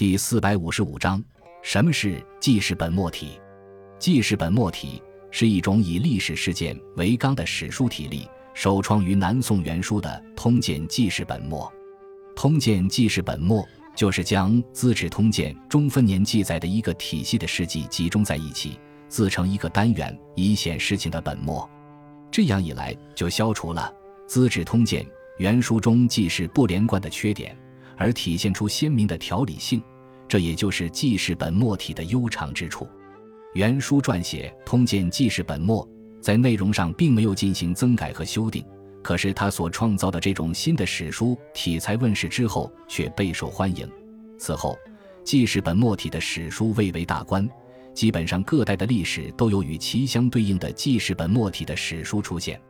第四百五十五章：什么是记事本末体？记事本末体是一种以历史事件为纲的史书体例，首创于南宋元书的《通鉴记事本末》。《通鉴记事本末》就是将《资治通鉴》中分年记载的一个体系的事迹集中在一起，自成一个单元，以显事情的本末。这样一来，就消除了《资治通鉴》原书中记事不连贯的缺点。而体现出鲜明的条理性，这也就是记事本末体的悠长之处。原书撰写《通鉴记事本末》在内容上并没有进行增改和修订，可是他所创造的这种新的史书体裁问世之后，却备受欢迎。此后，记事本末体的史书蔚为大观，基本上各代的历史都有与其相对应的记事本末体的史书出现。